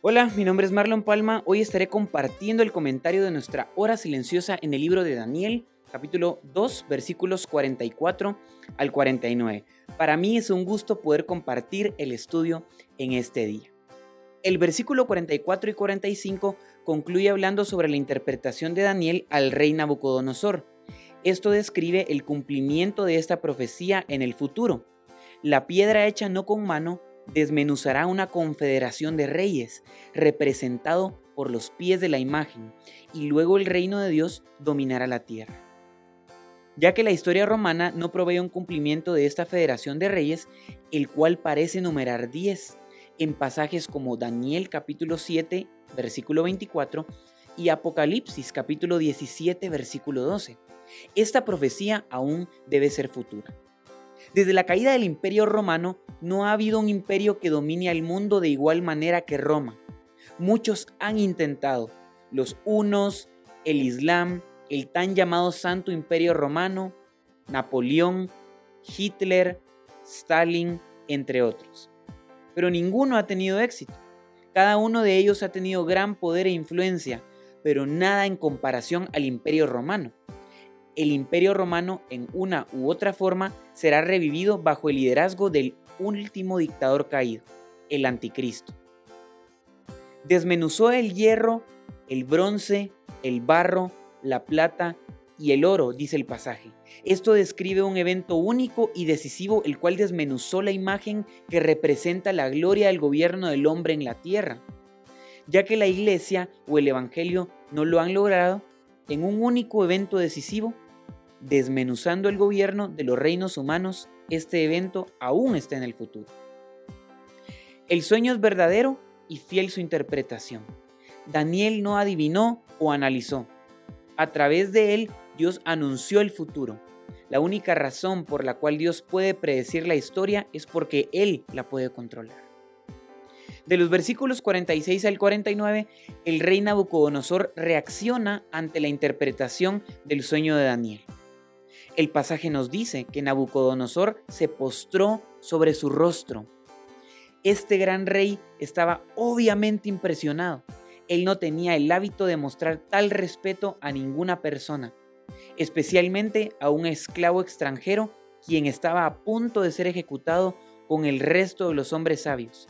Hola, mi nombre es Marlon Palma. Hoy estaré compartiendo el comentario de nuestra hora silenciosa en el libro de Daniel, capítulo 2, versículos 44 al 49. Para mí es un gusto poder compartir el estudio en este día. El versículo 44 y 45 concluye hablando sobre la interpretación de Daniel al rey Nabucodonosor. Esto describe el cumplimiento de esta profecía en el futuro. La piedra hecha no con mano desmenuzará una confederación de reyes, representado por los pies de la imagen, y luego el reino de Dios dominará la tierra. Ya que la historia romana no provee un cumplimiento de esta federación de reyes, el cual parece numerar 10 en pasajes como Daniel capítulo 7, versículo 24, y Apocalipsis capítulo 17, versículo 12. Esta profecía aún debe ser futura. Desde la caída del imperio romano no ha habido un imperio que domine al mundo de igual manera que Roma. Muchos han intentado, los unos, el Islam, el tan llamado Santo Imperio Romano, Napoleón, Hitler, Stalin, entre otros. Pero ninguno ha tenido éxito. Cada uno de ellos ha tenido gran poder e influencia, pero nada en comparación al Imperio Romano el imperio romano en una u otra forma será revivido bajo el liderazgo del último dictador caído, el anticristo. Desmenuzó el hierro, el bronce, el barro, la plata y el oro, dice el pasaje. Esto describe un evento único y decisivo, el cual desmenuzó la imagen que representa la gloria del gobierno del hombre en la tierra. Ya que la iglesia o el evangelio no lo han logrado, en un único evento decisivo desmenuzando el gobierno de los reinos humanos, este evento aún está en el futuro. El sueño es verdadero y fiel su interpretación. Daniel no adivinó o analizó. A través de él, Dios anunció el futuro. La única razón por la cual Dios puede predecir la historia es porque Él la puede controlar. De los versículos 46 al 49, el rey Nabucodonosor reacciona ante la interpretación del sueño de Daniel. El pasaje nos dice que Nabucodonosor se postró sobre su rostro. Este gran rey estaba obviamente impresionado. Él no tenía el hábito de mostrar tal respeto a ninguna persona, especialmente a un esclavo extranjero quien estaba a punto de ser ejecutado con el resto de los hombres sabios.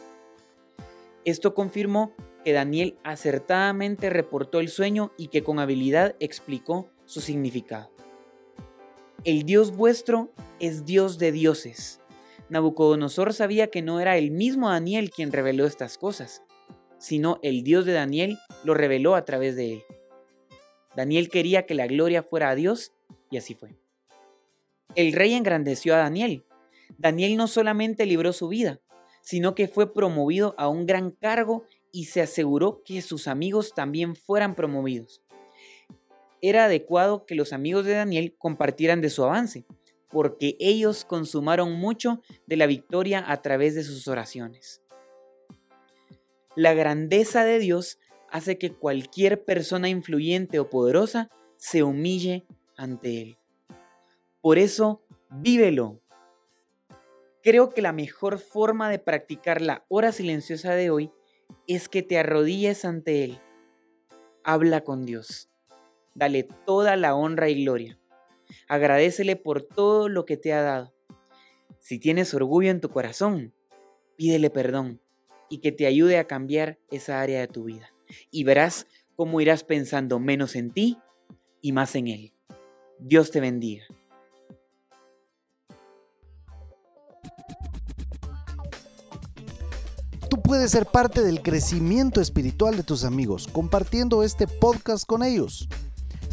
Esto confirmó que Daniel acertadamente reportó el sueño y que con habilidad explicó su significado. El Dios vuestro es Dios de dioses. Nabucodonosor sabía que no era el mismo Daniel quien reveló estas cosas, sino el Dios de Daniel lo reveló a través de él. Daniel quería que la gloria fuera a Dios y así fue. El rey engrandeció a Daniel. Daniel no solamente libró su vida, sino que fue promovido a un gran cargo y se aseguró que sus amigos también fueran promovidos era adecuado que los amigos de Daniel compartieran de su avance, porque ellos consumaron mucho de la victoria a través de sus oraciones. La grandeza de Dios hace que cualquier persona influyente o poderosa se humille ante Él. Por eso, vívelo. Creo que la mejor forma de practicar la hora silenciosa de hoy es que te arrodilles ante Él. Habla con Dios dale toda la honra y gloria. Agradecele por todo lo que te ha dado. Si tienes orgullo en tu corazón, pídele perdón y que te ayude a cambiar esa área de tu vida. Y verás cómo irás pensando menos en ti y más en Él. Dios te bendiga. Tú puedes ser parte del crecimiento espiritual de tus amigos compartiendo este podcast con ellos.